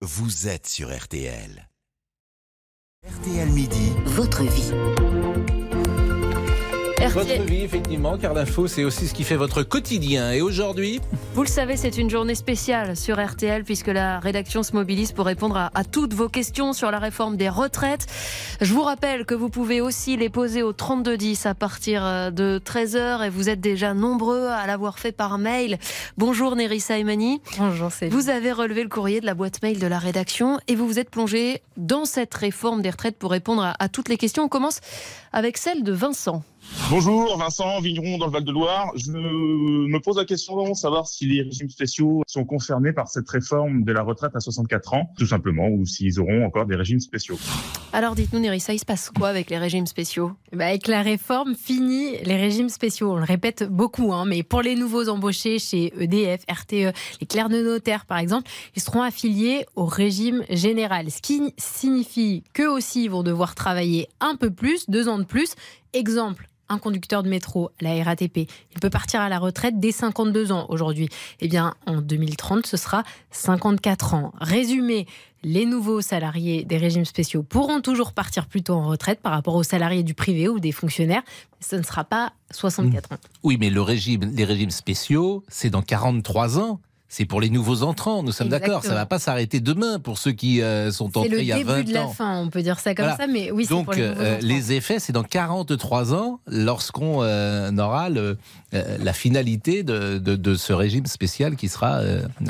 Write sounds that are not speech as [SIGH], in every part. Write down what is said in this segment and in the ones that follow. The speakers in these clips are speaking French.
vous êtes sur RTL. RTL Midi, Votre vie. Votre vie, effectivement, car l'info, c'est aussi ce qui fait votre quotidien. Et aujourd'hui, vous le savez, c'est une journée spéciale sur RTL puisque la rédaction se mobilise pour répondre à, à toutes vos questions sur la réforme des retraites. Je vous rappelle que vous pouvez aussi les poser au 3210 à partir euh, de 13h et vous êtes déjà nombreux à l'avoir fait par mail. Bonjour Nerissa Emani. Bonjour, c'est Vous avez relevé le courrier de la boîte mail de la rédaction et vous vous êtes plongé dans cette réforme des retraites pour répondre à, à toutes les questions. On commence avec celle de Vincent. Bonjour, Vincent, vigneron dans le Val-de-Loire. Je me pose la question de savoir si les régimes spéciaux sont concernés par cette réforme de la retraite à 64 ans, tout simplement, ou s'ils auront encore des régimes spéciaux. Alors dites-nous Nerissa, il se passe quoi avec les régimes spéciaux? Bah, avec la réforme, fini les régimes spéciaux. On le répète beaucoup, hein, mais pour les nouveaux embauchés chez EDF, RTE, les clercs de notaire par exemple, ils seront affiliés au régime général. Ce qui signifie qu'eux aussi vont devoir travailler un peu plus, deux ans de plus. Exemple, un conducteur de métro, la RATP, il peut partir à la retraite dès 52 ans aujourd'hui. Eh bien, en 2030, ce sera 54 ans. Résumé, les nouveaux salariés des régimes spéciaux pourront toujours partir plus tôt en retraite par rapport aux salariés du privé ou des fonctionnaires. Ce ne sera pas 64 ans. oui, mais le régime, les régimes spéciaux, c'est dans 43 ans. C'est pour les nouveaux entrants, nous sommes d'accord. Ça Exactement. va pas s'arrêter demain pour ceux qui euh, sont C'est entrés le il y a début 20 de la ans. fin, on peut dire ça comme Voilà. ça, mais oui, c'est Donc, pour les euh, les effets, c'est dans 43 ans, lorsqu'on euh, aura le, la finalité de, de- de ce régime spécial qui sera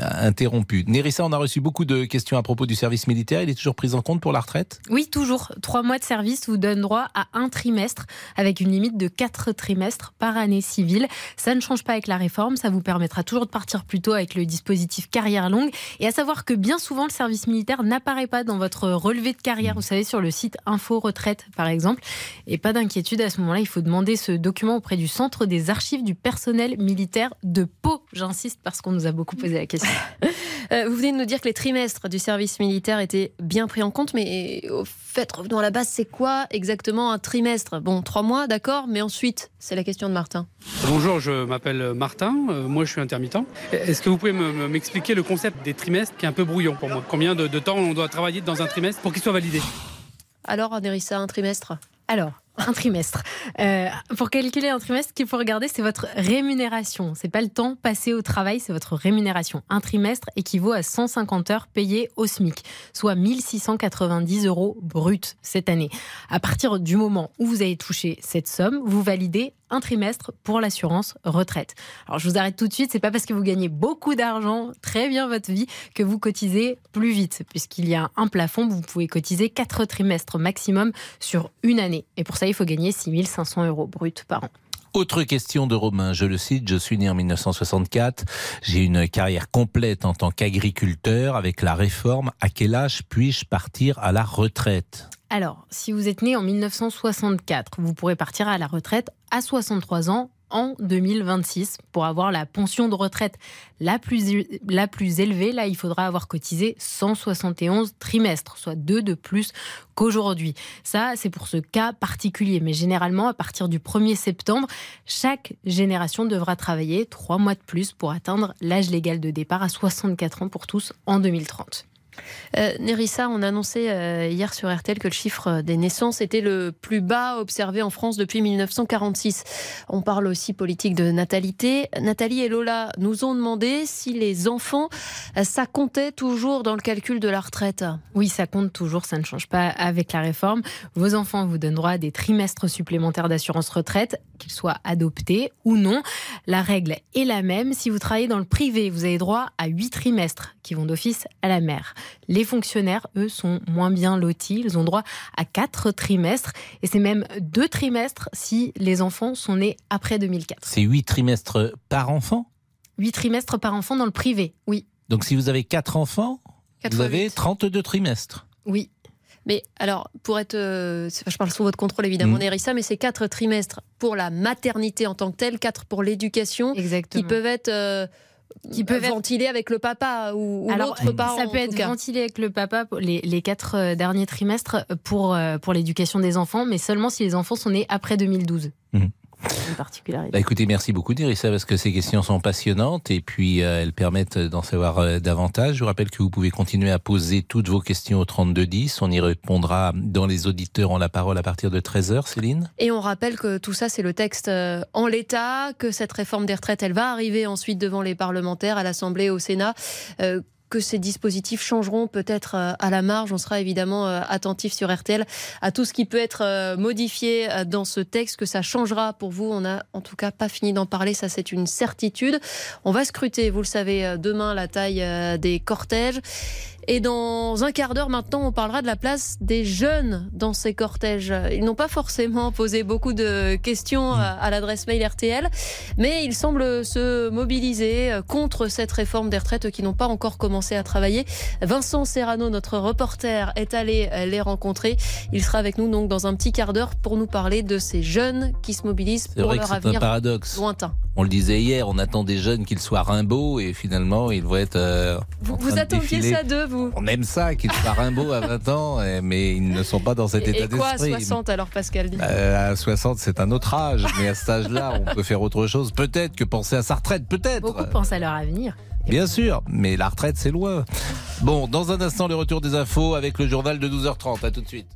interrompu. Nérissa, on a reçu beaucoup de questions à propos du service militaire. Il est toujours pris en compte pour la retraite? Oui, toujours. Trois mois de service vous donnent droit à un trimestre avec une limite de quatre trimestres par année civile. Ça ne change pas avec la réforme. Ça vous permettra toujours de partir plus tôt avec le dispositif carrière longue. Et à savoir que bien souvent, le service militaire n'apparaît pas dans votre relevé de carrière. Vous savez, sur le site Info Retraite, par exemple. Et pas d'inquiétude à ce moment-là. Il faut demander ce document auprès du Centre des archives du personnel militaire de Pau. J'insiste parce qu'on nous a beaucoup posé la question. [LAUGHS] Euh, Vous venez de nous dire que les trimestres du service militaire étaient bien pris en compte, mais au fait, revenons à la base, c'est quoi exactement un trimestre? Bon, trois mois, d'accord, mais ensuite, c'est la question de Martin. Bonjour, je m'appelle Martin, euh, moi je suis intermittent. Est-ce que vous pouvez me- me- m'expliquer le concept des trimestres qui est un peu brouillon pour moi. Combien de, de temps on doit travailler dans un trimestre pour qu'il soit validé? Alors, Nerissa, un trimestre? Alors, un trimestre. Euh, pour calculer un trimestre, ce qu'il faut regarder, c'est votre rémunération. C'est pas le temps passé au travail, c'est votre rémunération. Un trimestre équivaut à 150 heures payées au SMIC, soit 1690 euros bruts cette année. À partir du moment où vous avez touché cette somme, vous validez un trimestre pour l'assurance retraite. Alors je vous arrête tout de suite, c'est pas parce que vous gagnez beaucoup d'argent, très bien votre vie, que vous cotisez plus vite, puisqu'il y a un plafond, vous pouvez cotiser 4 trimestres maximum sur une année. Et pour ça, il faut gagner 6500 euros bruts par an. Autre question de Romain, je le cite, je suis né en 1964, j'ai une carrière complète en tant qu'agriculteur. Avec la réforme, à quel âge puis-je partir à la retraite? Alors, si vous êtes né en 1964, vous pourrez partir à la retraite à 63 ans en 2026 pour avoir la pension de retraite la plus, la plus élevée. Là, il faudra avoir cotisé 171 trimestres, soit deux de plus qu'aujourd'hui. Ça, c'est pour ce cas particulier. Mais généralement, à partir du 1er septembre, chaque génération devra travailler trois mois de plus pour atteindre l'âge légal de départ à 64 ans pour tous en 2030. Euh, Nerissa, on a annoncé euh, hier sur RTL que le chiffre des naissances était le plus bas observé en France depuis 1946. On parle aussi politique de natalité. Nathalie et Lola nous ont demandé si les enfants, euh, ça comptait toujours dans le calcul de la retraite. Oui, ça compte toujours, ça ne change pas avec la réforme. Vos enfants vous donnent droit à des trimestres supplémentaires d'assurance retraite, qu'ils soient adoptés ou non. La règle est la même. Si vous travaillez dans le privé, vous avez droit à 8 trimestres qui vont d'office à la mère. Les fonctionnaires, eux, sont moins bien lotis. Ils ont droit à 4 trimestres et c'est même 2 trimestres si les enfants sont nés après 2004. C'est 8 trimestres par enfant? 8 trimestres par enfant dans le privé, oui. Donc si vous avez 4 enfants, Quatre vous avez huit. 32 trimestres. Oui, Mais alors, pour être. euh, je parle sous votre contrôle évidemment, Mhm. Nerissa, mais c'est quatre trimestres pour la maternité en tant que telle, quatre pour l'éducation, exactement. qui peuvent être. euh, Qui peuvent être- ventilés avec le papa ou, ou l'autre parent. ça en peut tout être cas. ventilé avec le papa pour les, les quatre euh, derniers trimestres pour, euh, pour l'éducation des enfants, mais seulement si les enfants sont nés après 2012. Une particularité. Bah, écoutez, merci beaucoup Nerissa parce que ces questions sont passionnantes et puis euh, elles permettent d'en savoir euh, davantage. Je vous rappelle que vous pouvez continuer à poser toutes vos questions au 3210. On y répondra dans les auditeurs ont la parole à partir de 13h, Céline. Et on rappelle que tout ça, c'est le texte euh, en l'état, que cette réforme des retraites, elle va arriver ensuite devant les parlementaires, à l'Assemblée, au Sénat. Que ces dispositifs changeront peut-être euh, à la marge. On sera évidemment euh, attentif sur RTL à tout ce qui peut être euh, modifié dans ce texte, que ça changera pour vous. On n'a en tout cas pas fini d'en parler, ça c'est une certitude. On va scruter, vous le savez, demain la taille des cortèges. Et dans un quart d'heure maintenant, on parlera de la place des jeunes dans ces cortèges. Ils n'ont pas forcément posé beaucoup de questions à l'adresse mail RTL, mais ils semblent se mobiliser contre cette réforme des retraites qui n'ont pas encore commencé à travailler. Vincent Serrano, notre reporter, est allé les rencontrer. Il sera avec nous donc dans un petit quart d'heure pour nous parler de ces jeunes qui se mobilisent pour leur c'est un avenir paradoxe. lointain. On le disait hier, on attend des jeunes qu'ils soient Rimbaud et finalement ils vont être. euh, Vous, vous de attendiez défiler. ça d'eux, vous? On aime ça, qu'ils soient Rimbaud à 20 ans, eh, mais ils ne sont pas dans cet Et, état et quoi à d'esprit. 60 alors, Pascal dit Euh, à 60, c'est un autre âge, mais à cet âge-là, on peut faire autre chose. Peut-être que penser à sa retraite, peut-être. Beaucoup pensent à leur avenir. Bien sûr, mais la retraite, c'est loin. Bon, dans un instant, le retour des infos avec le journal de 12h30. À tout de suite.